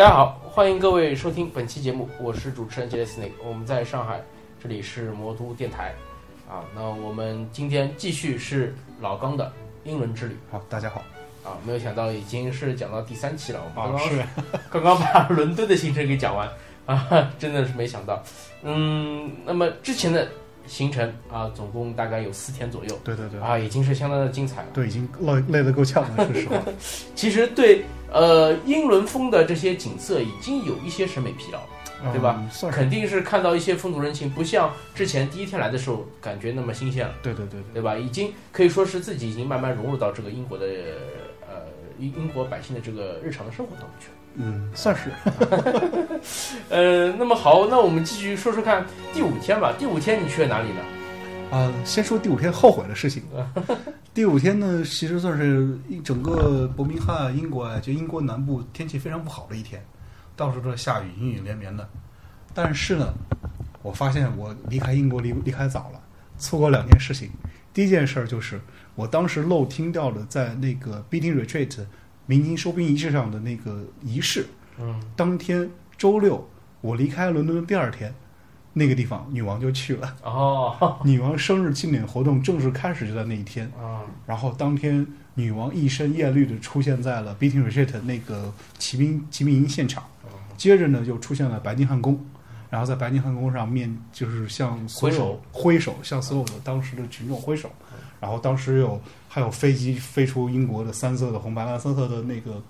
大家好，欢迎各位收听本期节目，我是主持人杰斯内，我们在上海，这里是魔都电台，啊，那我们今天继续是老刚的英伦之旅，好，大家好，啊，没有想到已经是讲到第三期了，我们刚刚、是。刚刚把伦敦的行程给讲完，啊，真的是没想到，嗯，那么之前的行程啊，总共大概有四天左右，对对对，啊，已经是相当的精彩了。对，已经累累得够呛了，说实话。其实对呃英伦风的这些景色已经有一些审美疲劳了，对吧肯定是看到一些风土人情，不像之前第一天来的时候感觉那么新鲜了，对对对对，对吧？已经可以说是自己已经慢慢融入到这个英国的呃英英国百姓的这个日常的生活当中去了。嗯，算是。呃，那么好，那我们继续说说看第五天吧。第五天你去了哪里呢？啊、先说第五天后悔的事情。第五天呢，其实算是一整个伯明翰、英国啊，就英国南部天气非常不好的一天，到处都在下雨，阴雨连绵的。但是呢，我发现我离开英国离离开早了，错过两件事情。第一件事儿就是我当时漏听掉了在那个 Beating Retreat 民营收兵仪式上的那个仪式。嗯，当天周六，我离开伦敦的第二天，那个地方女王就去了。哦，女王生日庆典活动正式开始就在那一天，啊，然后当天女王一身艳绿的出现在了 Beating Retreat 那个骑兵骑兵营现场，接着呢就出现了白金汉宫，然后在白金汉宫上面就是向所有挥手，向所有的当时的群众挥手，然后当时有还有飞机飞出英国的三色的红白蓝三色的那个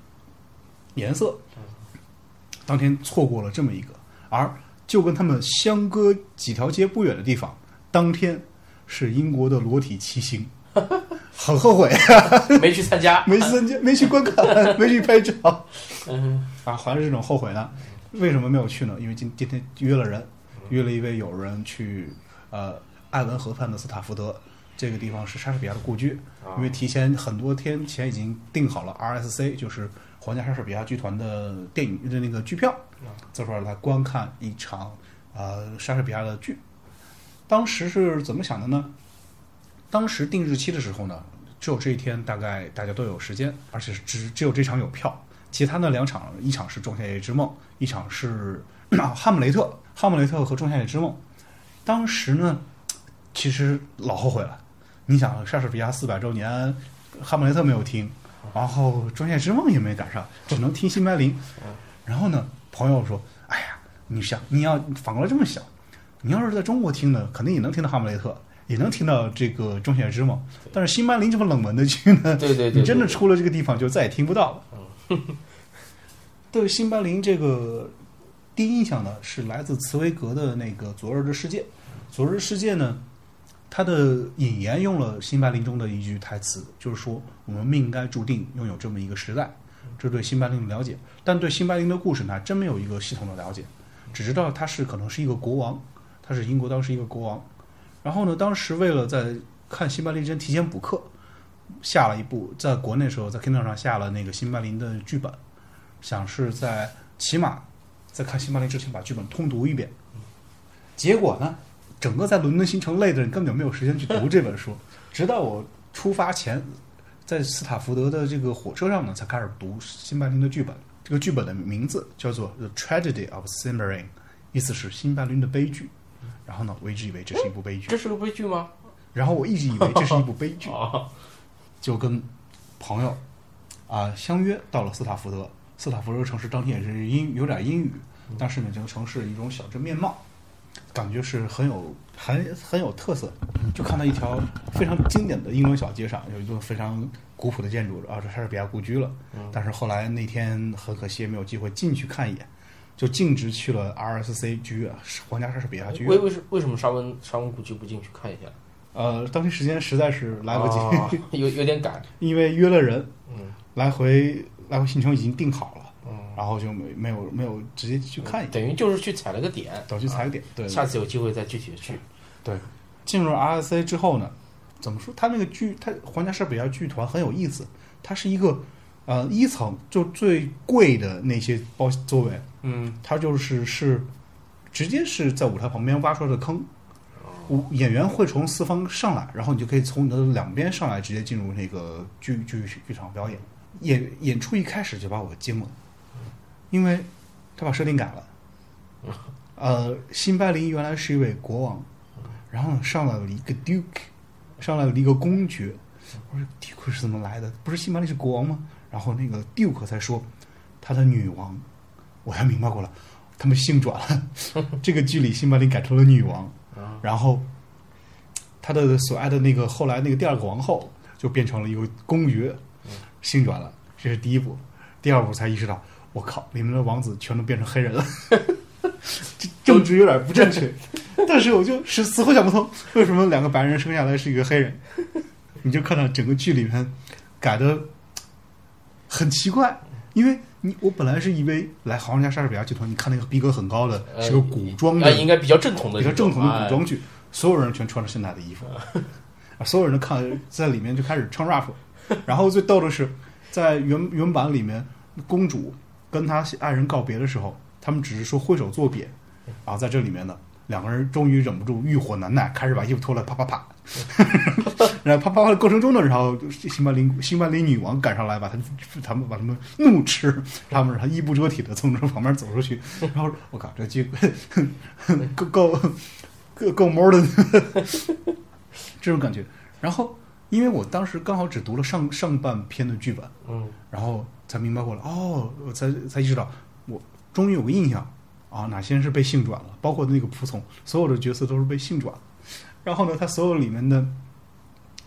颜色，当天错过了这么一个，而就跟他们相隔几条街不远的地方，当天是英国的裸体骑行，很后悔，没去参加。没去参加，没去观看，没去拍照嗯啊，还是这种后悔呢？为什么没有去呢？因为今今天约了人，约了一位友人去呃艾文河畔的斯塔福德。这个地方是莎士比亚的故居，啊因为提前很多天前已经订好了 RSC，就是皇家莎士比亚剧团的电影的那个剧票，坐出来来观看一场呃莎士比亚的剧。当时是怎么想的呢？当时定日期的时候呢，只有这一天大概大家都有时间，而且是只只有这场有票，其他的两场，一场是《仲夏夜之梦》，一场是《哈姆雷特》。哈姆雷特和《仲夏夜之梦》，当时呢，其实老后悔了。你想，莎士比亚四百周年，哈姆雷特没有听，然后《仲夏之梦》也没赶上，只能听辛白林。然后呢，朋友说：“哎呀，你想你要反过来这么想，你要是在中国听呢，肯定也能听到《哈姆雷特》，也能听到这个《仲夏之梦》。但是辛白林这么冷门的剧呢，对对对，你真的出了这个地方就再也听不到了。对辛巴林这个第一印象呢，是来自茨威格的那个《昨日的世界》。《昨日的世界》呢，他的引言用了辛巴林中的一句台词，就是说我们命该注定拥有这么一个时代。这对辛巴林的了解，但对辛巴林的故事呢，还真没有一个系统的了解，只知道他是可能是一个国王，他是英国当时一个国王。然后呢，当时为了在看辛巴林之前提前补课，下了一部，在国内时候在 Kindle 上下了那个辛巴林的剧本，想是在起码在看辛巴林之前把剧本通读一遍。结果呢，整个在伦敦行程累的人根本就没有时间去读这本书，直到我出发前，在斯塔福德的这个火车上呢，才开始读辛巴林的剧本。这个剧本的名字叫做《The Tragedy of s i m b e r i n》，意思是辛巴林的悲剧。然后呢，我一直以为这是一部悲剧，这是个悲剧吗？然后我一直以为这是一部悲剧。哦，就跟朋友啊、相约到了斯塔福德。斯塔福德城市当天也是阴有点阴雨，但是呢，这个城市一种小镇面貌，感觉是很有很很有特色。就看到一条非常经典的英伦小街上有一座非常古朴的建筑，啊，这莎士比亚故居了。但是后来那天很可惜没有机会进去看一眼，就径直去了 RSC 剧院，皇家莎士比亚剧院。为为什为什么沙文沙文故居不进去看一下？呃，当天时间实在是来不及，哦 有有点赶。因为约了人，嗯来回来回行程已经定好了，嗯，然后就没没有没有直接去看一眼，等于就是去踩了个点，等去踩个点。对，下次有机会再具体的去。对进入 RSA 之后呢，怎么说？它那个剧，它皇家莎士比亚剧团很有意思，它是一个呃一层就最贵的那些包座位，嗯，它就是是直接是在舞台旁边挖出来的坑。舞演员会从四方上来，然后你就可以从你的两边上来，直接进入那个剧剧剧场表演。演演出一开始就把我惊了，因为他把设定改了。呃，辛巴林原来是一位国王，然后上了一个 Duke，上来了一个公爵。我说 Duke 是怎么来的？不是辛巴林是国王吗？然后那个 Duke 才说他的女王，我才明白过来，他们姓转了。这个剧里辛巴林改成了女王，然后他的所爱的那个后来那个第二个王后就变成了一个公爵，姓转了。这是第一步，第二步才意识到，我靠，里面的王子全都变成黑人了。这政治有点不正确，但是我就是死活想不通，为什么两个白人生下来是一个黑人？你就看到整个剧里面改的很奇怪，因为你我本来是以为来《皇家莎士比亚剧团》，你看那个逼格很高的，是个古装的，应该比较正统的，比较正统的古装剧，所有人全穿着现代的衣服，啊，所有人都看在里面就开始唱 rap，然后最逗的是，在原原版里面，公主跟他爱人告别的时候。他们只是说挥手作别，然后在这里面呢，两个人终于忍不住欲火难耐，开始把衣服脱了，啪啪啪，然后啪啪啪的过程中呢，然后新巴林新巴林女王赶上来，把他他们把他们怒斥，他们让他衣不遮体的从这旁边走出去，然后我靠，这剧够够够够 more 的这种感觉。然后因为我当时刚好只读了上上半篇的剧本，嗯，然后才明白过来，哦，我才才意识到。我终于有个印象啊，哪些人是被性转了？包括那个仆从，所有的角色都是被性转。然后呢，他所有里面的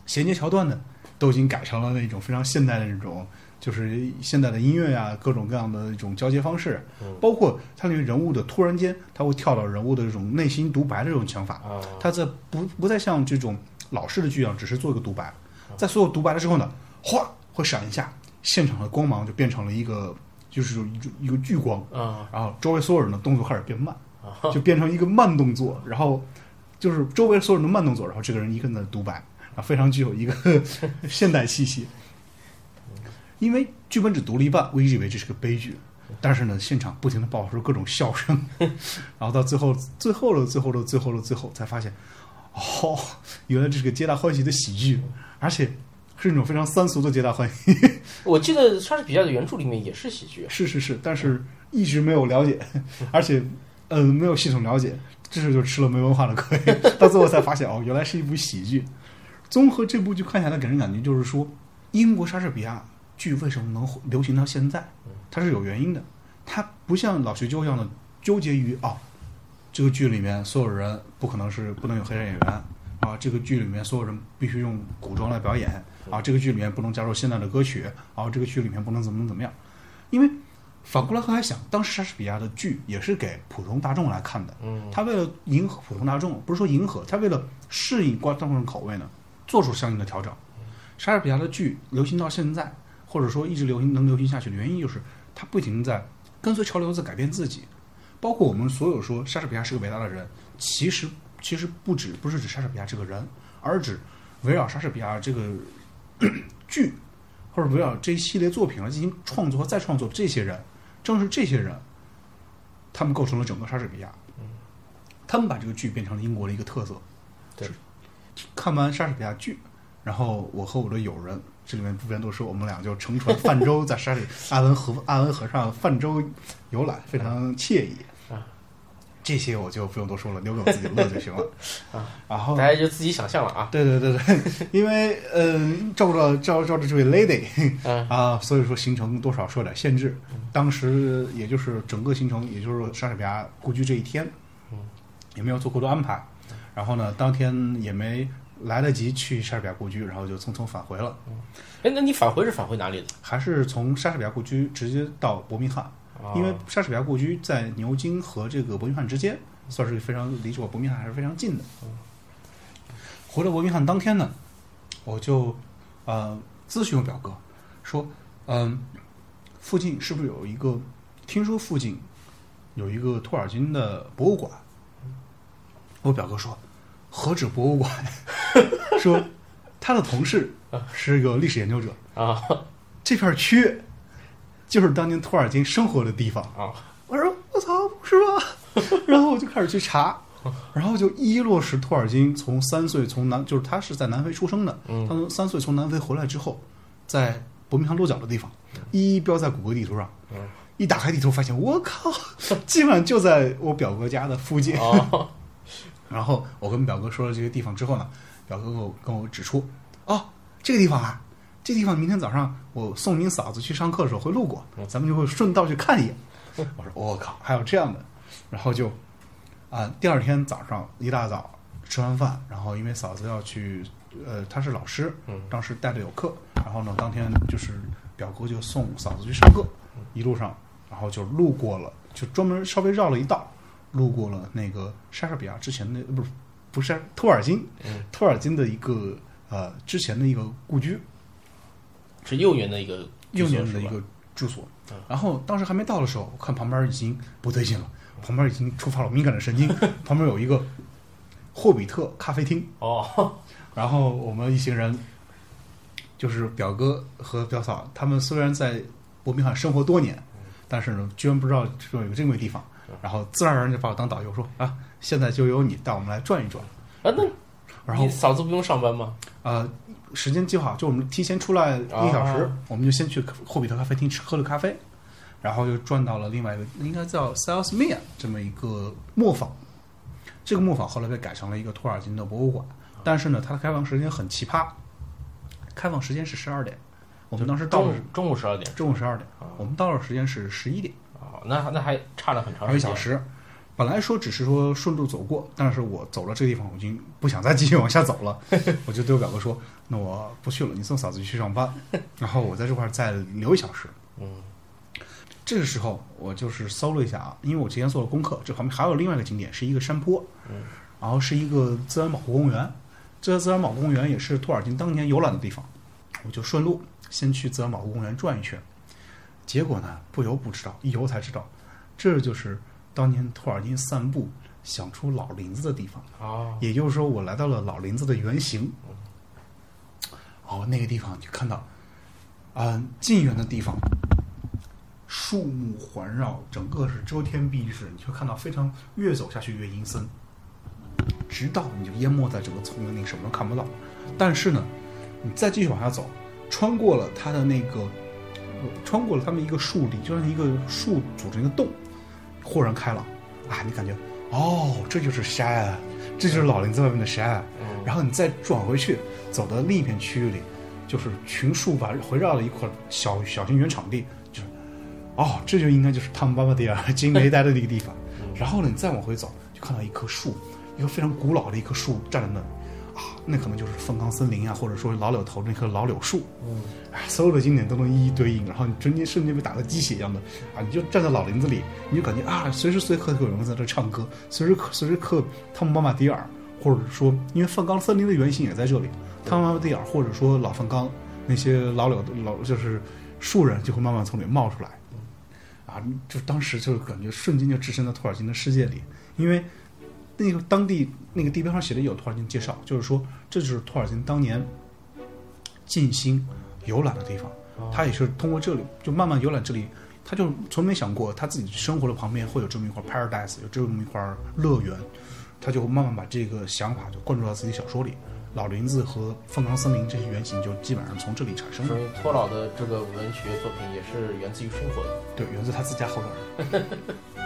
衔接桥段呢，都已经改成了那种非常现代的那种，就是现代的音乐呀，各种各样的一种交接方式。包括他那个人物的突然间，他会跳到人物的这种内心独白的这种想法。他在不不再像这种老式的剧一样，只是做一个独白，在所有独白了之后呢，哗会闪一下，现场的光芒就变成了一个。就是一一个聚光啊，然后周围所有人的动作开始变慢，就变成一个慢动作，然后就是周围所有人的慢动作，然后这个人一个人的独白啊，非常具有一个 现代气息。因为剧本只读了一半，我一直以为这是个悲剧，但是呢，现场不停的爆发出各种笑声，然后到最后最后的最后的最后的最后，才发现哦，原来这是个皆大欢喜的喜剧，而且。是一种非常三俗的皆大欢喜。我记得莎士比亚的原著里面也是喜剧。是是是，但是一直没有了解，而且，嗯，没有系统了解，这时候就吃了没文化的亏。到最后才发现，哦，原来是一部喜剧。综合这部剧看下来，给人感觉就是说，英国莎士比亚剧为什么能流行到现在？它是有原因的。它不像老学究一样的纠结于哦，这个剧里面所有人不可能是不能有黑人演员啊，这个剧里面所有人必须用古装来表演。啊，这个剧里面不能加入现代的歌曲，啊，这个剧里面不能怎么怎么样，因为反过来还想，当时莎士比亚的剧也是给普通大众来看的，嗯，他为了迎合普通大众，不是说迎合，他为了适应观众口味呢，做出相应的调整。莎士比亚的剧流行到现在，或者说一直流行能流行下去的原因，就是他不停在跟随潮流在改变自己，包括我们所有说莎士比亚是个伟大的人，其实其实不止不是指莎士比亚这个人，而指围绕莎士比亚这个。剧，或者围绕这一系列作品来进行创作和再创作，这些人，正是这些人，他们构成了整个莎士比亚。他们把这个剧变成了英国的一个特色。对，看完莎士比亚剧，然后我和我的友人，这里面部分都是我们俩就乘船泛舟，在莎士阿文河阿文河上泛舟游览，非常惬意。这些我就不用多说了，留给我自己乐就行了 啊。然后大家就自己想象了啊。对对对对，因为嗯，照着照照着这位 lady 啊，所以说行程多少受点限制。当时也就是整个行程，也就是莎士比亚故居这一天，嗯，也没有做过多安排。然后呢，当天也没来得及去莎士比亚故居，然后就匆匆返回了。哎，那你返回是返回哪里的？还是从莎士比亚故居直接到伯明翰？因为莎士比亚故居在牛津和这个伯明翰之间，算是非常离这个伯明翰还是非常近的。回到伯明翰当天呢，我就呃咨询我表哥，说嗯，附近是不是有一个？听说附近有一个托尔金的博物馆。我表哥说何止博物馆？说他的同事是一个历史研究者啊，这片区。就是当年托尔金生活的地方啊！我说我操，不是吧？然后我就开始去查，然后就一一落实托尔金从三岁从南，就是他是在南非出生的，他从三岁从南非回来之后，在伯明翰落脚的地方，一一标在谷歌地图上。一打开地图，发现我靠，基本上就在我表哥家的附近。哦，然后我跟表哥说了这些地方之后呢，表哥跟我跟我指出，哦，这个地方啊，这地方明天早上我送您嫂子去上课的时候会路过，咱们就会顺道去看一眼。我说我靠，还有这样的，然后就啊，第二天早上一大早吃完饭，然后因为嫂子要去，呃，她是老师，当时带着有课，然后呢，当天就是表哥就送嫂子去上课，一路上，然后就路过了，就专门稍微绕了一道，路过了那个莎士比亚之前的不是不是托尔金，嗯托尔金的一个呃之前的一个故居，是幼年的一个幼年的一个住所。然后当时还没到的时候，我看旁边已经不对劲了，旁边已经触发了敏感的神经，旁边有一个霍比特咖啡厅，哦，然后我们一行人就是表哥和表嫂，他们虽然在伯明翰生活多年，但是呢，居然不知道这有这么个地方，然后自然而然就把我当导游说啊，现在就由你带我们来转一转。啊，那然后你嫂子不用上班吗？呃，时间计划就我们提前出来一个小时，啊我们就先去霍比特咖啡厅吃喝了咖啡，然后又转到了另外一个应该叫 Salesman 这么一个磨坊。这个磨坊后来被改成了一个托尔金的博物馆，但是呢，它的开放时间很奇葩，开放时间是十二点，我们当时到了中午十二点。中午十二点，我们到的时间是十一点，哦，那那还差了很长时间。一小时。本来说只是说顺路走过，但是我走了这个地方，我已经不想再继续往下走了，我就对我表哥说：“那我不去了，你送嫂子去上班，然后我在这块儿再留一小时。”嗯，这个时候我就是搜了一下啊，因为我之前做了功课，这旁边还有另外一个景点是一个山坡，嗯，然后是一个自然保护公园，这个自然保护公园也是托尔金当年游览的地方，我就顺路先去自然保护公园转一圈，结果呢不游不知道，一游才知道，这就是当年托尔金散步想出老林子的地方。哦，也就是说，我来到了老林子的原型。哦，那个地方就看到，嗯、近远的地方，树木环绕，整个是遮天蔽日，你会看到非常越走下去越阴森，直到你就淹没在整个丛林里，什么都看不到。但是呢，你再继续往下走，穿过了它的那个，呃穿过了它们一个树林，就像一个树组成一个洞，豁然开朗啊！你感觉哦，这就是山啊，这就是老林子外面的山啊。嗯然后你再转回去，走到另一片区域里，就是群树把围绕了一块小小型原场地，就是哦，这就应该就是汤姆巴巴迪尔金梅待的那个地方。然后呢，你再往回走，就看到一棵树，一个非常古老的一棵树站在那那可能就是凤冈森林啊，或者说老柳头那棵老柳树。嗯，哎，所有的经典都能一一对应，然后你瞬间瞬间被打得鸡血一样的啊！你就站在老林子里，你就感觉啊，随时随刻都有人在这唱歌，随时随时刻汤姆·巴马迪尔，或者说因为凤冈森林的原型也在这里，汤姆·巴马迪尔或者说老凤冈那些老柳老就是树人就会慢慢从里面冒出来，啊，就当时就感觉瞬间就置身在托尔金的世界里，因为那个当地那个地标上写的有托尔金介绍，就是说这就是托尔金当年静心游览的地方。他也是通过这里就慢慢游览这里，他就从没想过他自己生活的旁边会有这么一块 paradise，有这么一块乐园，他就慢慢把这个想法就灌注到自己小说里。老林子和凤凰森林这些原型就基本上从这里产生的说，明托老的这个文学作品也是源自于生活的。对，源自他自家后院儿。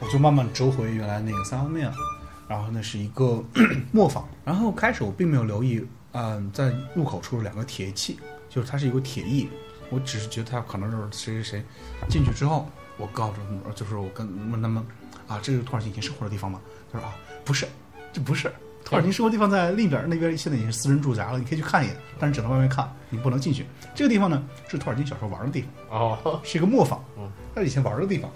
我就慢慢折回原来那个三方面，然后那是一个 磨坊，然后开始我并没有留意，嗯、在入口处有两个铁器，就是它是一个铁艺，我只是觉得它可能是谁谁谁进去之后，我告诉他们，就是我跟问他们啊，这是托尔金以前生活的地方吗？他说啊，不是，这不是。托尔金生活地方在另一边，那边现在已经是私人住宅了，你可以去看一眼，但是只能外面看，你不能进去。这个地方呢，是托尔金小时候玩的地方。哦，是一个磨坊，嗯，他以前玩的地方。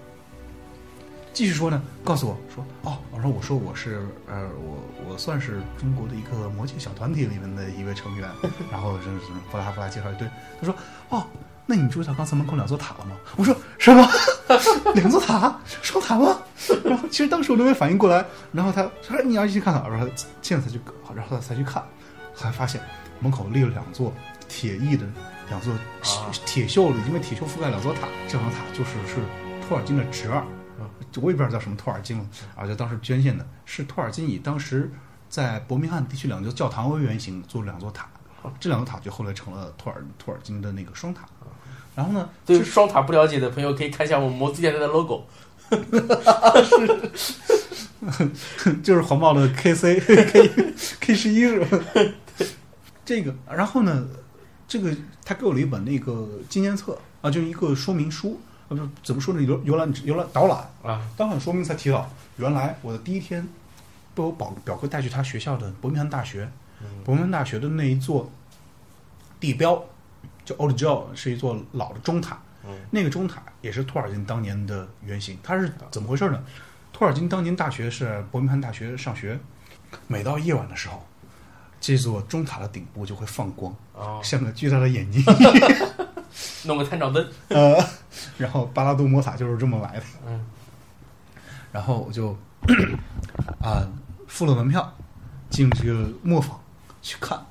继续说呢，告诉我说，哦，我说我说我是呃，我我算是中国的一个魔界小团体里面的一位成员，然后就是布拉布拉介绍一堆，他说，哦，那你注意到刚才门口两座塔了吗？我说什么？两座塔？双塔吗？然后其实当时我都没反应过来，然后他他说你要去看看，然后现在才去，然后他才去看，才发现门口立了两座铁艺的两座啊铁锈了，因为铁锈覆盖两座塔，这两座塔就是是托尔金的侄儿，我也不知道叫什么托尔金了啊，就当时捐献的，是托尔金以当时在伯明翰地区两座教堂为原型做了两座塔，这两座塔就后来成了托尔托尔金的那个双塔。然后呢，对双塔不了解的朋友可以看一下我们摩斯电台的 logo，就是黄帽的 KC K K 十一是吧？这个，然后呢，这个他给我了一本那个纪念册啊，就是一个说明书啊，不怎么说呢？游游览游览导览啊，导览说明才提到，原来我的第一天被我表表哥带去他学校的伯明翰大学，伯明翰大学的那一座地标叫 Old Joe，是一座老的钟塔。那个钟塔也是托尔金当年的原型。它是怎么回事呢？托尔金当年大学是伯明翰大学上学，每到夜晚的时候，这座钟塔的顶部就会放光，像个巨大的眼睛，弄个探照灯。呃，然后巴拉杜魔塔就是这么来的。嗯，然后我就啊付了门票，进这个磨坊去看。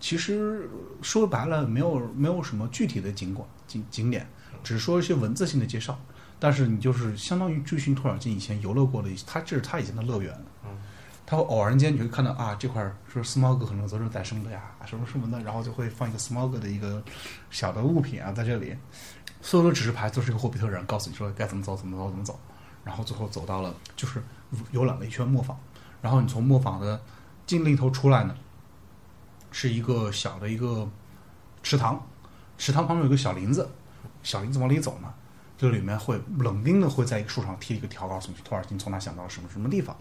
其实说白了，没有没有什么具体的景观景景点。只是说一些文字性的介绍，但是你就是相当于追寻托尔金以前游乐过的，他这是他以前的乐园。嗯，他会偶然间你会看到啊，这块是斯猫哥可能昨日诞生的呀，什么什么的，然后就会放一个斯猫哥的一个小的物品啊在这里。所有的指示牌都是一个霍比特人告诉你说该怎么走怎么走怎么走，然后最后走到了就是游览了一圈磨坊，然后你从磨坊的进另一头出来呢，是一个小的一个池塘，池塘旁边有个小林子。小林子往里走呢，这里面会冷冰的会在一个树上贴一个条，告诉你托尔金从哪想到什么什么地方。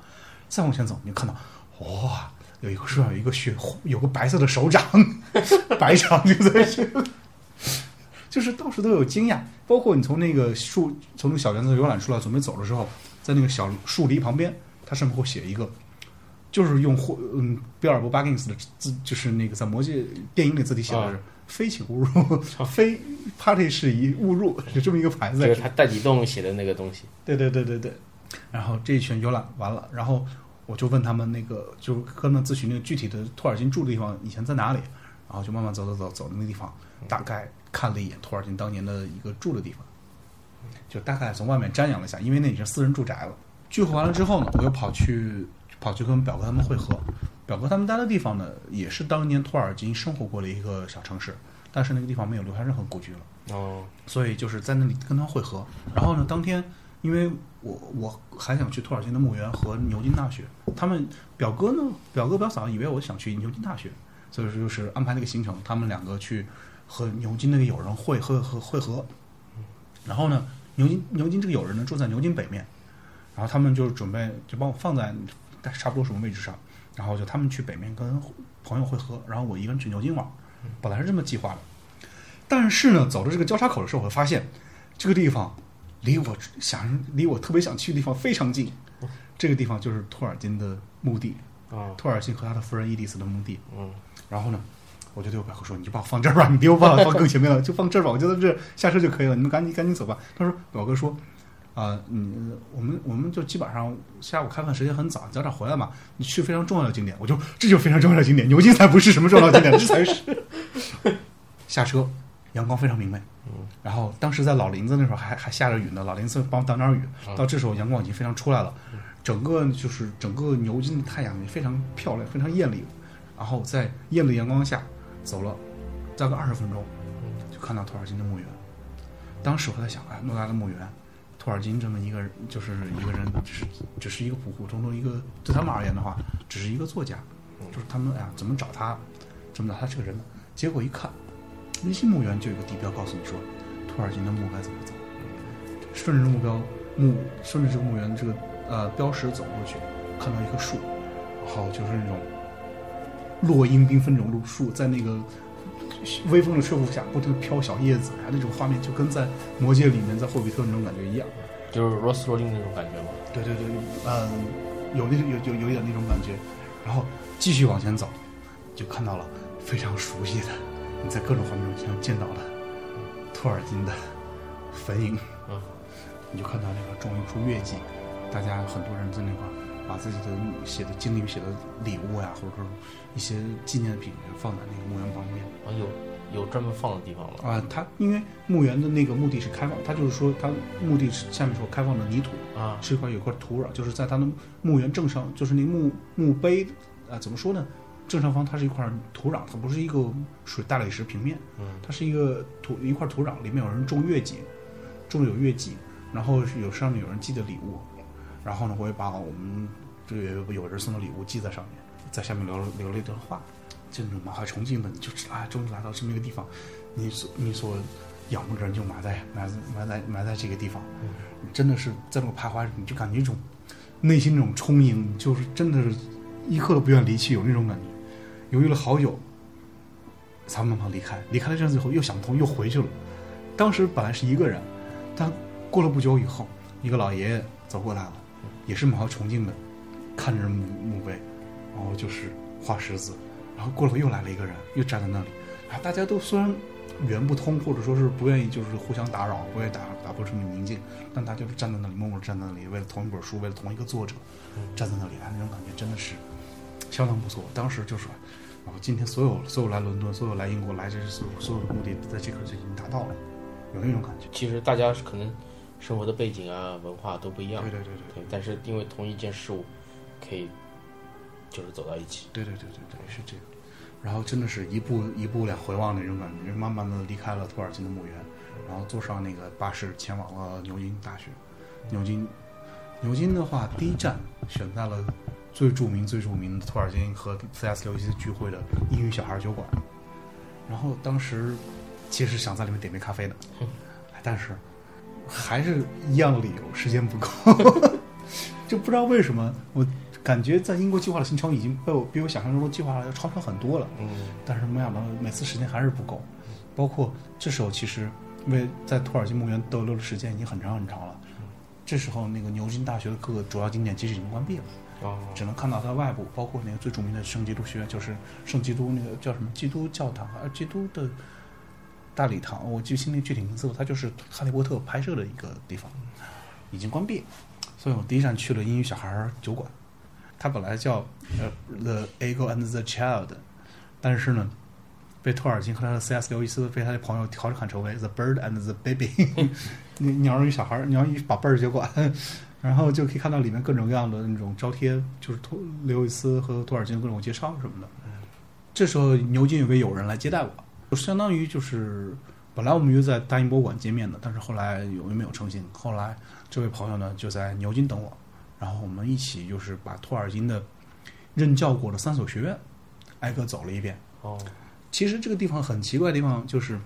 再往前走，你就看到哇，有一个树上有一个雪，有个白色的手掌，白掌就在这，就是到处都有惊讶。包括你从那个树，从那个小园子游览出来，准备走的时候，在那个小树篱旁边，它上面会写一个，就是用霍嗯比尔博巴金斯的字，就是那个在魔戒电影里字体写的是。非请勿入，非 party 事宜勿入，有这么一个牌子。就是他带底洞写的那个东西。对对对对对。然后这一圈游览完了，然后我就问他们那个，就跟他们咨询那个具体的托尔金住的地方以前在哪里，然后就慢慢走走走走那个地方，大概看了一眼托尔金当年的一个住的地方，就大概从外面瞻仰了一下，因为那已经私人住宅了。聚会完了之后呢，我又跑去跑去跟表哥他们会合。表哥他们待的地方呢，也是当年托尔金生活过的一个小城市，但是那个地方没有留下任何故居了。哦，所以就是在那里跟他会合。然后呢，当天因为我我还想去托尔金的墓园和牛津大学，他们表哥呢，表哥表嫂以为我想去牛津大学，所以说就是安排那个行程，他们两个去和牛津那个友人会会和会合。然后呢，牛津牛津这个友人呢住在牛津北面，然后他们就准备就帮我放在差不多什么位置上。然后就他们去北面跟朋友会合，然后我一个人去牛津玩，本来是这么计划的。但是呢，走到这个交叉口的时候，我发现这个地方离我想离我特别想去的地方非常近。这个地方就是托尔金的墓地啊，托尔金和他的夫人伊迪丝的墓地。嗯，然后呢，我就对我表哥说：“你就把我放这儿吧，你别把我放更前面了，就放这儿吧，我就在这下车就可以了。你们赶紧赶紧走吧。”他说：“表哥说。”啊，你我们我们就基本上下午开饭时间很早，早点回来嘛。你去非常重要的景点，我就这就非常重要的景点。牛津才不是什么重要景点，这才是。下车，阳光非常明媚。嗯。然后当时在老林子那时候还还下着雨呢，老林子帮我挡点雨。到这时候阳光已经非常出来了，整个就是整个牛津的太阳也非常漂亮，非常艳丽。然后在艳丽阳光下走了大概二十分钟，就看到托尔金的墓园。当时我在想，哎，诺大的墓园。托尔金这么一个人，就是一个人，只是只是一个普普通通一个，对他们而言的话，只是一个作家。就是他们哎呀，怎么找他？怎么找他这个人呢？结果一看，微信墓园就有个地标告诉你说，土耳其的墓该怎么走。顺着目标墓，顺着这个墓园这个呃标识走过去，看到一棵树，然后就是那种落英缤纷那种树，在那个。微风的吹拂下，不停飘小叶子呀，那种画面就跟在《魔戒》里面，在《霍比特》那种感觉一样，就是罗斯罗林那种感觉吗？对对对，嗯，有那有有有一点那种感觉。然后继续往前走，就看到了非常熟悉的，你在各种画面中像见到了托尔金的坟茔。啊，你就看到那个种一株月季，大家很多人在那块把自己的写的经历、写的礼物呀，或者说。一些纪念品放在那个墓园旁边啊，有有专门放的地方了啊。它因为墓园的那个墓地是开放，它就是说它墓地是下面是开放的泥土啊，是一块有块土壤，就是在它的墓园正上，就是那墓墓碑啊，怎么说呢？正上方它是一块土壤，它不是一个水大理石平面，嗯它是一个土一块土壤，里面有人种月季，种有月季，然后有上面有人寄的礼物，然后呢，我也把我们这个有人送的礼物寄在上面，在下面留了留了一段话，就那种满怀崇敬的，你就知啊，终于来到这么一个地方，你所你所仰慕的人就埋在埋在埋在埋在这个地方，你真的是在那个徘徊，你就感觉一种内心那种充盈，就是真的是一刻都不愿离去，有那种感觉。犹豫了好久，才慢慢离开。离开了这样子以后，又想不通，又回去了。当时本来是一个人，但过了不久以后，一个老爷爷走过来了，也是满怀崇敬的看着墓墓碑，然后就是画十字。然后过了又来了一个人，又站在那里。啊，大家都虽然语言不通，或者说是不愿意就是互相打扰，不愿意打打破这种宁静，但大家就站在那里，默默站在那里，为了同一本书，为了同一个作者，站在那里，啊，那种感觉真的是相当不错。当时就说，然后今天所有所有来伦敦，所有来英国来这所有所有的目的，在这刻就已经达到了，有那种感觉。其实大家可能生活的背景啊、文化都不一样，对对对对对，但是因为同一件事物，可以就是走到一起。对对对对对，是这个。然后真的是一步一步两回望的那种感觉，慢慢的离开了托尔金的墓园，然后坐上那个巴士前往了牛津大学。牛津，牛津的话，第一站选在了最著名、最著名的托尔金和 C.S. 刘易斯聚会的英语小孩酒馆。然后当时其实想在里面点杯咖啡的，但是还是一样的理由，时间不够，就不知道为什么我。感觉在英国计划的行程已经被我比我想象中的计划要超出很多了，嗯，但是没想到每次时间还是不够，包括这时候其实因为在土耳其墓园逗留的时间已经很长很长了，这时候那个牛津大学的各个主要景点其实已经关闭了，哦，只能看到它外部，包括那个最著名的圣基督学院，就是圣基督那个叫什么基督教堂啊，基督的大礼堂，我记不清那具体名字了，它就是哈利波特拍摄的一个地方，已经关闭，所以我第一站去了英语小孩酒馆。它本来叫呃 The Eagle and the Child，但是呢，被托尔金和他的 C.S. 刘易斯被他的朋友调侃成为 The Bird and the Baby，鸟与小孩，鸟与宝贝儿酒馆。然后就可以看到里面各种各样的那种招贴，就是托刘易斯和托尔金各种介绍什么的。这时候牛津有位友人来接待我，就相当于就是本来我们约在大英博物馆见面的，但是后来有没有成行。后来这位朋友呢就在牛津等我。然后我们一起就是把托尔金的任教过的三所学院挨个走了一遍。哦，其实这个地方很奇怪的地方就是，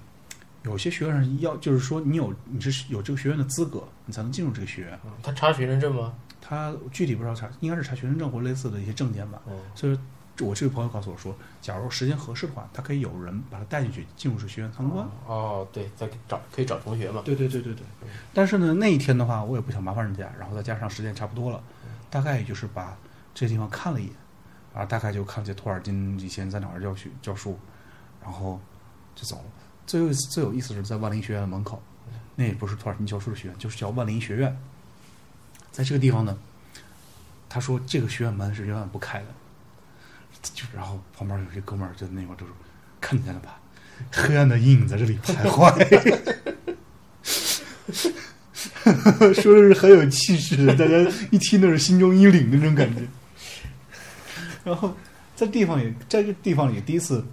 有些学院要就是说你有你是有这个学院的资格，你才能进入这个学院。他查学生证吗？他具体不知道查，应该是查学生证或类似的一些证件吧。哦，所以我这个朋友告诉我说，假如时间合适的话，他可以有人把他带进去进入这个学院参观。哦，对，再找可以找同学嘛。对对对对对。但是呢，那一天的话，我也不想麻烦人家，然后再加上时间差不多了，大概也就是把这个地方看了一眼，然后大概就看见托尔金以前在哪儿教学教书，然后就走了。最有最有意思是在万灵学院的门口，那也不是托尔金教书的学院，就是叫万灵学院。在这个地方呢，他说这个学院门是永远不开的，就然后旁边有些哥们儿就那会儿就说看见了吧，黑暗的阴影在这里徘徊。说的是很有气势，大家一听都是心中一凛那种感觉。然后在地方也在这地方也第一次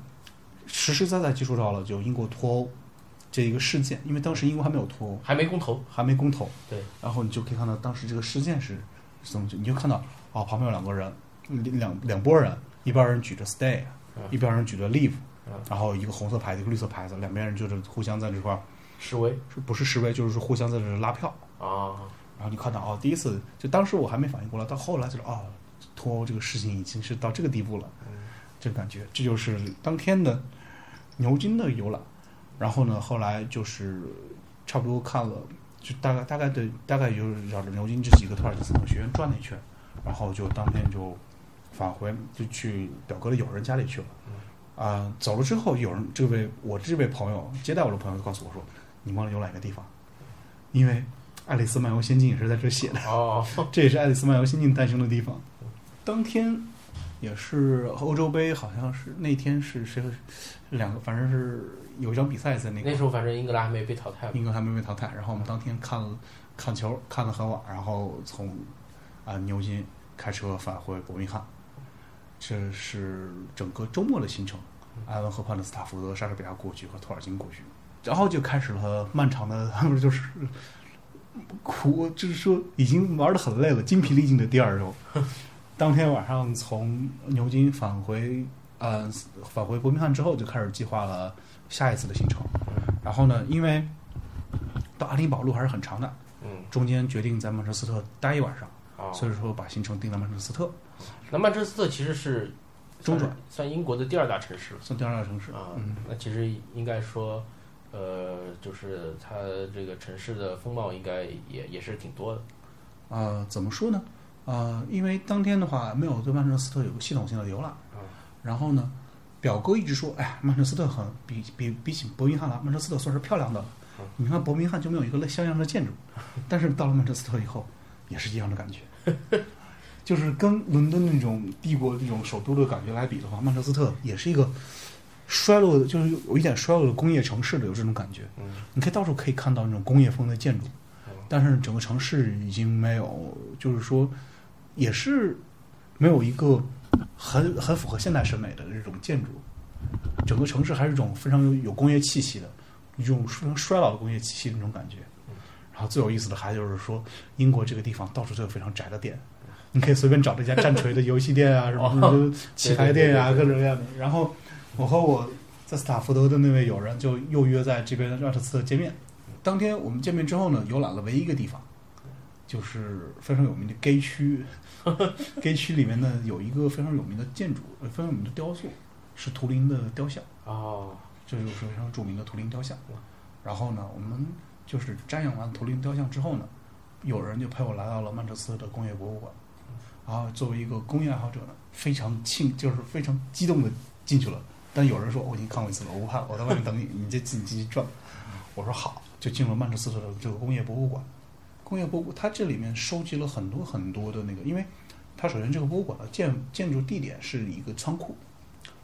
实实在在接触到了就英国脱欧这一个事件，因为当时英国还没有脱欧，还没公投，还没公投。对，然后你就可以看到当时这个事件是怎么，你就看到哦，旁边有两个人，两两拨人，一边人举着 Stay，一边人举着 Leave，然后一个红色牌子，一个绿色牌子，两边人就是互相在这块儿。示威是不是示威？就是互相在这拉票啊。然后你看到哦，第一次就当时我还没反应过来，到后来就是哦，脱欧这个事情已经是到这个地步了，这感觉这就是当天的牛津的游览。然后呢，后来就是差不多看了，就大概大概的大概就是绕着牛津这几个托尔金斯学院转了一圈，然后就当天就返回，就去表哥的友人家里去了。啊，走了之后，有人这位我这位朋友接待我的朋友就告诉我说。你忘了游览一个地方，因为《爱丽丝漫游仙境》也是在这写的哦，这也是《爱丽丝漫游仙境》诞生的地方。当天也是欧洲杯，好像是那天是谁？两个反正是有一场比赛在那个。那时候反正英格兰还没被淘汰。英格兰还没被淘汰，然后我们当天看了看球，看了很晚，然后从啊牛津开车返回伯明翰。这是整个周末的行程，埃文河畔的斯塔福德、莎士比亚过去和托尔金过去，然后就开始了漫长的，就是苦，就是说已经玩的很累了，精疲力尽的第二周。当天晚上从牛津返回，呃，返回伯明翰之后，就开始计划了下一次的行程。然后呢，因为到阿丁堡路还是很长的，嗯，中间决定在曼彻斯特待一晚上，啊，所以说把行程定在曼彻斯特，那曼彻斯特其实是中转算算英国的第二大城市算第二大城市。啊嗯，那其实应该说，呃，就是它这个城市的风貌应该也也是挺多的。呃，怎么说呢？呃，因为当天的话没有对曼彻斯特有个系统性的游览，嗯然后呢，表哥一直说，哎，曼彻斯特很比比比起伯明翰来，曼彻斯特算是漂亮的。你看伯明翰就没有一个类像样的建筑，但是到了曼彻斯特以后，也是一样的感觉，就是跟伦敦那种帝国那种首都的感觉来比的话，曼彻斯特也是一个衰落的，就是有一点衰落的工业城市的有这种感觉。嗯你可以到处可以看到那种工业风的建筑嗯，但是整个城市已经没有，就是说，也是没有一个很很符合现代审美的这种建筑。整个城市还是一种非常有有工业气息的，一种非常衰老的工业气息的那种感觉。然后最有意思的还就是说，英国这个地方到处都有非常宅的店，你可以随便找这家战锤的游戏店啊，什么什么棋牌店啊，各种各样的。然后我和我在斯塔福德的那位友人就又约在这边的曼彻斯特见面。当天我们见面之后呢，游览了唯一一个地方，就是非常有名的 gay 区。gay 区里面呢有一个非常有名的建筑，呃非常有名的雕塑，是图灵的雕像。哦，这就是非常著名的图灵雕像。然后呢，我们就是瞻仰完图灵雕像之后呢，有人就陪我来到了曼彻斯特的工业博物馆。然后作为一个工业爱好者呢，非常庆，就是非常激动的进去了。但有人说我已经看过一次了，我不怕，我在外面等你，你就自己继续转。我说好，就进了曼彻斯特的这个工业博物馆。工业博物馆，它这里面收集了很多很多的那个，因为它首先这个博物馆的建建筑地点是一个仓库，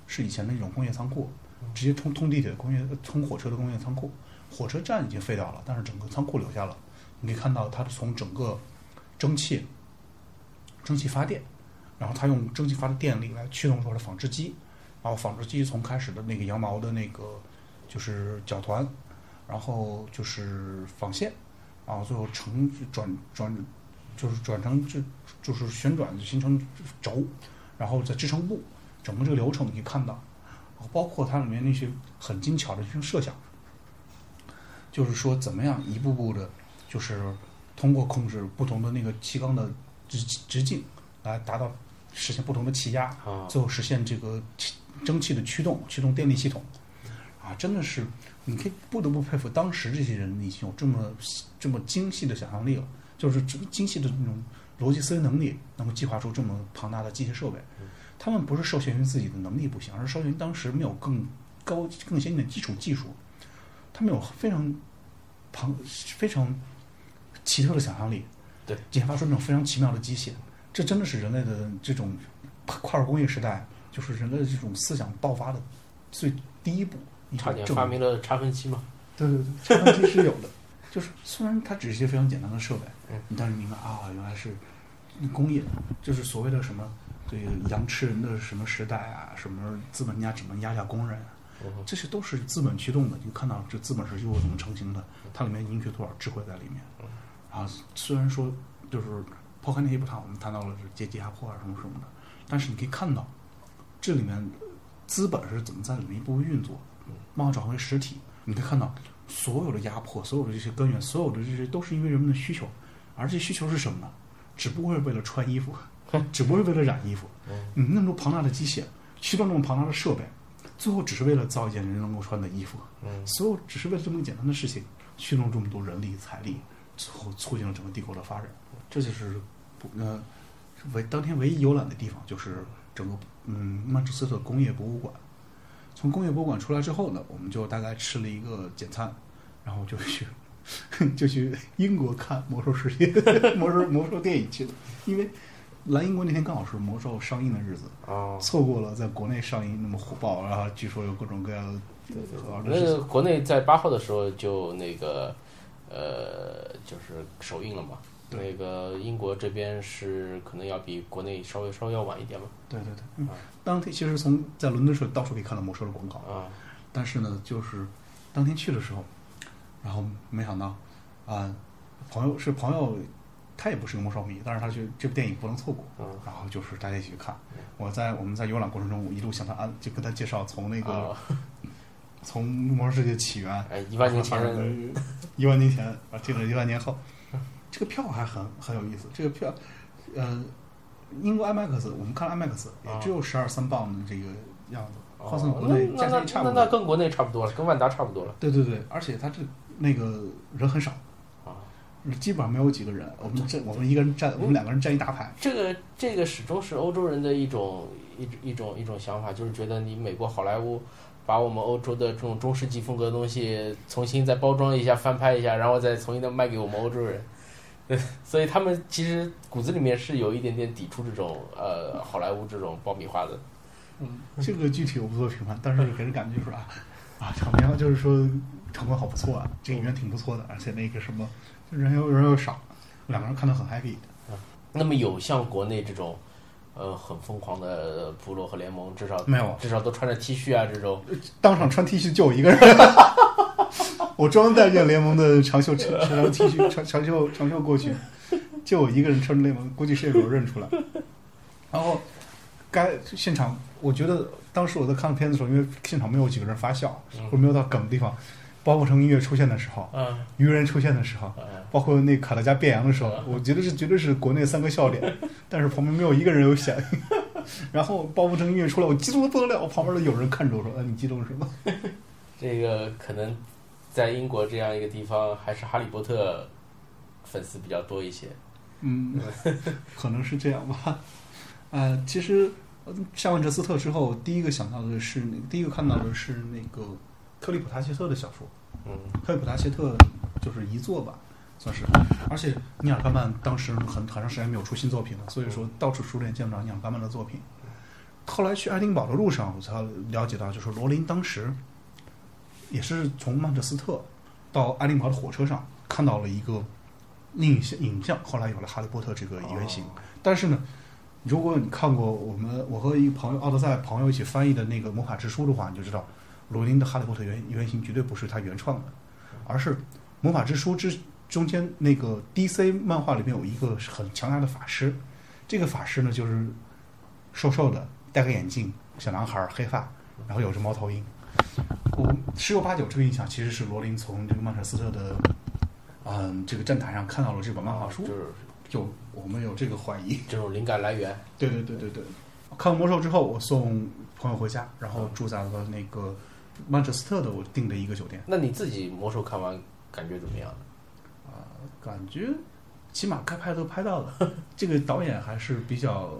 是以前的那种工业仓库，直接通通地铁的工业通火车的工业仓库。火车站已经废掉了，但是整个仓库留下了。你可以看到它从整个蒸汽蒸汽发电，然后它用蒸汽发的电力来驱动出来的纺织机，然后纺织机从开始的那个羊毛的那个就是绞团，然后就是纺线，然后最后成转转就是转成就就是旋转形成轴，然后再支撑部，整个这个流程你可以看到，包括它里面那些很精巧的这种设想，就是说怎么样一步步的，就是通过控制不同的那个气缸的直直径，来达到实现不同的气压，啊，最后实现这个气蒸汽的驱动，驱动电力系统，啊，真的是你可以不得不佩服当时这些人已经有这么这么精细的想象力了，就是这么精细的那种逻辑思维能力，能够计划出这么庞大的机械设备。他们不是受限于自己的能力不行，而是受限于当时没有更高、更先进的基础技术，他们有非常庞、非常奇特的想象力，对，研发出那种非常奇妙的机械。这真的是人类的这种跨入工业时代，就是人类的这种思想爆发的最第一步。一个差点发明了差分期嘛。对对对，差分期是有的，就是虽然它只是一些非常简单的设备，嗯，你但是明白啊，原来是工业，就是所谓的什么这个羊吃人的什么时代啊，什么资本家怎么压榨工人这些都是资本驱动的。你看到这资本是又怎么成型的，它里面凝结多少智慧在里面。啊，虽然说就是抛开那些不谈，我们谈到了是阶级压迫啊什么什么的，但是你可以看到这里面资本是怎么在里面一步步运作，慢慢转回实体。你可以看到所有的压迫，所有的这些根源，所有的这些都是因为人们的需求，而这些需求是什么呢？只不过是为了穿衣服，只不过是为了染衣服。你那么多庞大的机械，驱动那么庞大的设备，最后只是为了造一件人能够穿的衣服。嗯所有只是为了这么简单的事情，驱动这么多人力财力，最后促进了整个帝国的发展。这就是不呃唯当天唯一游览的地方，就是整个嗯曼彻斯特工业博物馆。从工业博物馆出来之后呢，我们就大概吃了一个简餐，然后就去 就去英国看魔兽世界 魔兽魔兽电影去了，因为来英国那天刚好是魔兽上映的日子，哦，错过了在国内上映那么火爆，然后据说有各种各样的对对,对那。国内在八号的时候就那个呃，就是首映了嘛。那个英国这边是可能要比国内稍微稍微要晚一点嘛。对对对，嗯，当天其实从在伦敦时候到处可以看到魔兽的广告，啊，但是呢，就是当天去的时候，然后没想到啊、朋友是朋友，他也不是个魔兽迷，但是他觉得这部电影不能错过，嗯然后就是大家一起去看。我在我们在游览过程中，我一路向他安，就跟他介绍从那个、啊。从魔兽世界起源，哎，一万年前一万年前啊，这个一万年后，这个票还很很有意思。这个票，呃，英国 IMAX 我们看 IMAX 也只有十二三磅的这个样子，换算国内那那钱差不多。那那跟国内差不多了，跟万达差不多了对对对，而且它这那个人很少，啊。基本上没有几个人。我们这我们一个人站，我们两个人站一大排。这个这个始终是欧洲人的一种一一种一种想法，就是觉得你美国好莱坞把我们欧洲的这种中世纪风格的东西重新再包装一下、翻拍一下，然后再重新的卖给我们欧洲人。对，所以他们其实骨子里面是有一点点抵触这种呃好莱坞这种爆米花的。嗯这个具体我不做评判，但是给人感觉就是啊啊，场面就是说场面好不错啊，这个演员挺不错的，而且那个什么人又人又少，两个人看得很 happy。那么有像国内这种呃很疯狂的部落和联盟，至少没有至少都穿着 T 恤啊这种。当场穿 T 恤就我一个人，我专门带件联盟的长袖 长长 T 恤长长袖长袖过去，就我一个人穿着联盟，估计谁也没有认出来。然后该现场，我觉得当时我在看片子的时候，因为现场没有几个人发笑，或者没有到梗的地方，包括成音乐出现的时候，嗯鱼人出现的时候，嗯包括那卡德加变羊的时候，我觉得是绝对是国内三个笑点，但是旁边没有一个人有响应。然后包不成音乐出来，我激动的不得了，旁边的有人看着我说：“哎，你激动什么这个可能在英国这样一个地方，还是哈利波特粉丝比较多一些。？”嗯，可能是这样吧。呃，其实呃下完哲斯特之后，第一个想到的是那个，第一个看到的是那个克里普塔切特的小说。嗯克里普塔切特就是遗作吧，算是。而且尼尔·盖曼当时很很长时间没有出新作品了，所以说到处书店见不着尼尔·盖曼的作品。后来去爱丁堡的路上，我才了解到，就是罗琳当时也是从曼彻斯特到爱丁堡的火车上看到了一个影像影像，后来有了《哈利波特》这个原型。但是呢，如果你看过我们我和一个朋友奥德赛朋友一起翻译的那个《魔法之书》的话，你就知道罗琳的《哈利波特原》原型绝对不是他原创的，而是《魔法之书》之中间那个 DC 漫画里面有一个很强大的法师，这个法师呢就是瘦瘦的，戴个眼镜，小男孩，黑发，然后有只猫头鹰。我十有八九这个印象其实是罗琳从这个曼彻斯特的嗯这个站台上看到了这本漫画书就，是就我们有这个怀疑。这种灵感来源。对对对对对。看完魔兽之后，我送朋友回家，然后住在了那个曼彻斯特的我订的一个酒店。那你自己魔兽看完感觉怎么样？啊感觉起码该拍都拍到了，这个导演还是比较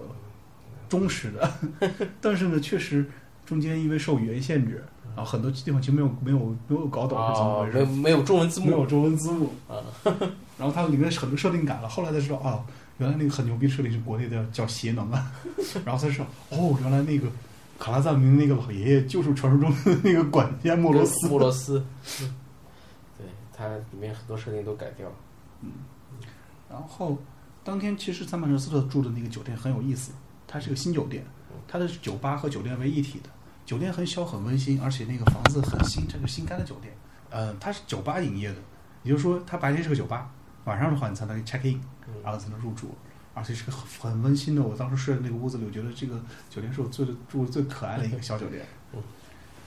忠实的，但是呢，确实中间因为受语言限制，然后很多地方其实没有没有没有搞懂是怎么啊，回事，没没有中文字幕。没有中文字幕。啊，然后它里面很多设定改了，后来才知道啊，原来那个很牛逼的设定是国内的叫邪能啊，然后才知道哦，原来那个卡拉赞明那个老爷爷就是传说中的那个管家莫罗斯，莫罗斯。嗯对，它里面很多设定都改掉了。嗯。然后当天其实在曼彻斯特住的那个酒店很有意思，它是个新酒店，它的酒吧和酒店为一体的。酒店很小很温馨，而且那个房子很新，这个新开的酒店。呃，它是酒吧营业的，也就是说它白天是个酒吧，晚上的话你才能 check in，然后才能入住，而且是个很很温馨的。我当时睡在那个屋子里，我觉得这个酒店是我住 的住的最可爱的一个小酒店。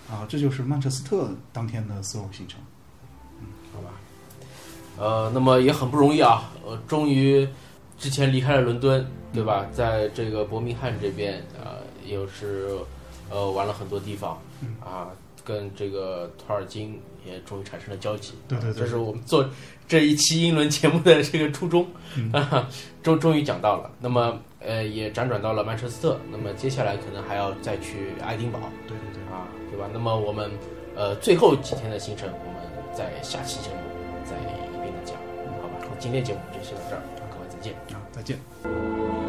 啊，这就是曼彻斯特当天的所有行程。嗯好吧，呃，那么也很不容易啊，呃，终于之前离开了伦敦，对吧？在这个伯明翰这边，呃，又是呃玩了很多地方，嗯啊，跟这个托尔金也终于产生了交集。对对对这是我们做这一期英伦节目的这个初衷，嗯 啊，终终于讲到了。那么呃，也辗转到了曼彻斯特，那么接下来可能还要再去爱丁堡，对对对，啊，对吧？那么我们呃最后几天的行程，我们在下期节目再一并的讲，好吧？今天节目就先到这儿，各位再见。啊，再见。